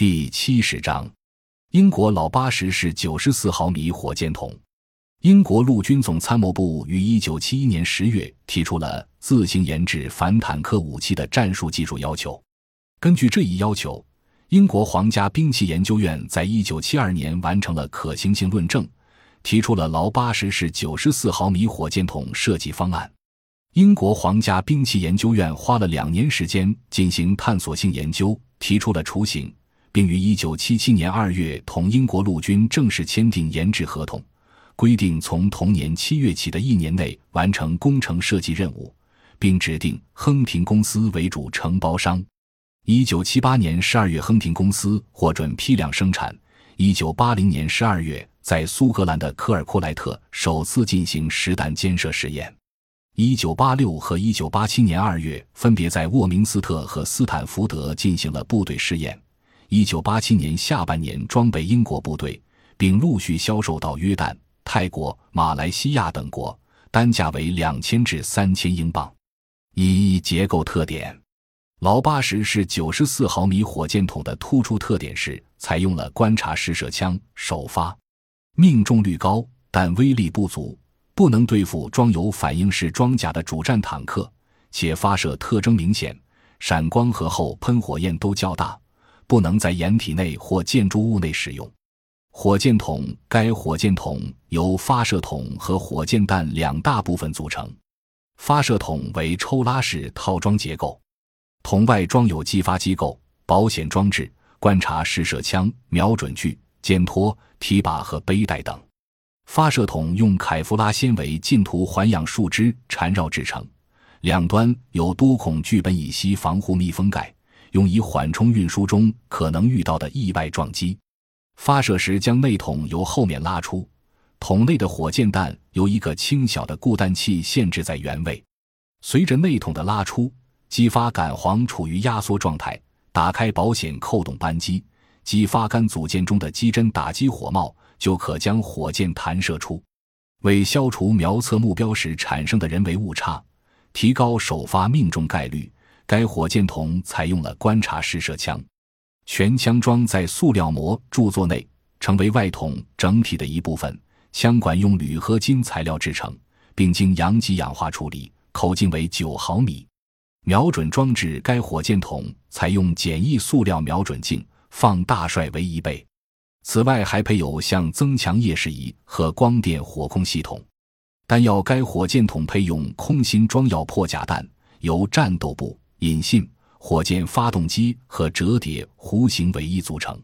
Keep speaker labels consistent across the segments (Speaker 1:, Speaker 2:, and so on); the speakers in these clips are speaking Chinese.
Speaker 1: 第七十章，英国老八十式九十四毫米火箭筒。英国陆军总参谋部于一九七一年十月提出了自行研制反坦克武器的战术技术要求。根据这一要求，英国皇家兵器研究院在一九七二年完成了可行性论证，提出了劳八十式九十四毫米火箭筒设计方案。英国皇家兵器研究院花了两年时间进行探索性研究，提出了雏形，并于1977年2月同英国陆军正式签订研制合同，规定从同年7月起的一年内完成工程设计任务，并指定亨廷公司为主承包商。1978年12月，亨廷公司获准批量生产。1980年12月，在苏格兰的科尔库莱特首次进行实弹监射试验。一九八六和一九八七年二月，分别在沃明斯特和斯坦福德进行了部队试验。一九八七年下半年装备英国部队，并陆续销售到约旦、泰国、马来西亚等国，单价为两千至三千英镑。一结构特点：老八十是九十四毫米火箭筒的突出特点是采用了观察式射枪，首发，命中率高，但威力不足。不能对付装有反应式装甲的主战坦克，且发射特征明显，闪光和后喷火焰都较大，不能在掩体内或建筑物内使用。火箭筒该火箭筒由发射筒和火箭弹两大部分组成，发射筒为抽拉式套装结构，筒外装有激发机构、保险装置、观察试射枪、瞄准具、肩托、提把和背带等。发射筒用凯夫拉纤维浸涂环氧树脂缠绕制成，两端有多孔聚苯乙烯防护密封盖，用以缓冲运输中可能遇到的意外撞击。发射时将内筒由后面拉出，筒内的火箭弹由一个轻小的固弹器限制在原位。随着内筒的拉出，激发杆簧处于压缩状态，打开保险扣动扳机，激发杆组件中的机针打击火帽。就可将火箭弹射出。为消除瞄测目标时产生的人为误差，提高首发命中概率，该火箭筒采用了观察式射枪，全枪装在塑料膜柱座内，成为外筒整体的一部分。枪管用铝合金材料制成，并经阳极氧化处理，口径为九毫米。瞄准装置该火箭筒采用简易塑料瞄准镜，放大帅为一倍。此外，还配有向增强夜视仪和光电火控系统。弹药该火箭筒配用空心装药破甲弹，由战斗部、引信、火箭发动机和折叠弧形尾翼组成。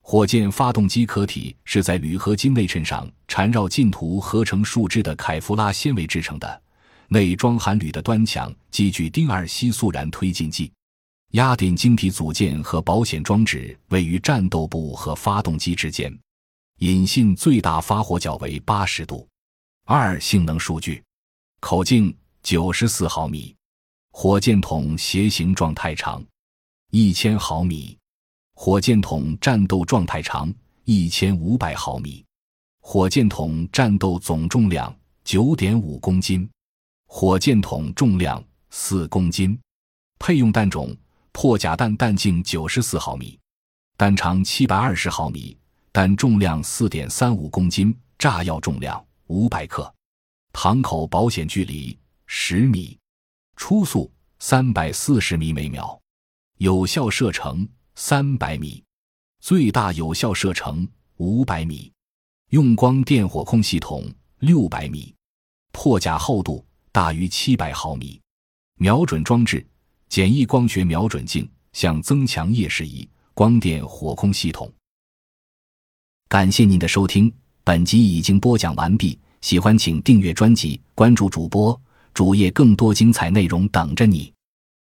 Speaker 1: 火箭发动机壳体是在铝合金内衬上缠绕浸涂合成树脂的凯夫拉纤维制成的，内装含铝的端墙积聚丁二烯速燃推进剂。压电晶体组件和保险装置位于战斗部和发动机之间。引信最大发火角为八十度。二、性能数据：口径九十四毫米，火箭筒斜形状态长一千毫米，火箭筒战斗状态长一千五百毫米，火箭筒战斗总重量九点五公斤，火箭筒重量四公斤，配用弹种。破甲弹弹径九十四毫米，弹长七百二十毫米，弹重量四点三五公斤，炸药重量五百克，膛口保险距离十米，初速三百四十米每秒，有效射程三百米，最大有效射程五百米，用光电火控系统六百米，破甲厚度大于七百毫米，瞄准装置。简易光学瞄准镜、向增强夜视仪、光电火控系统。感谢您的收听，本集已经播讲完毕。喜欢请订阅专辑，关注主播主页，更多精彩内容等着你。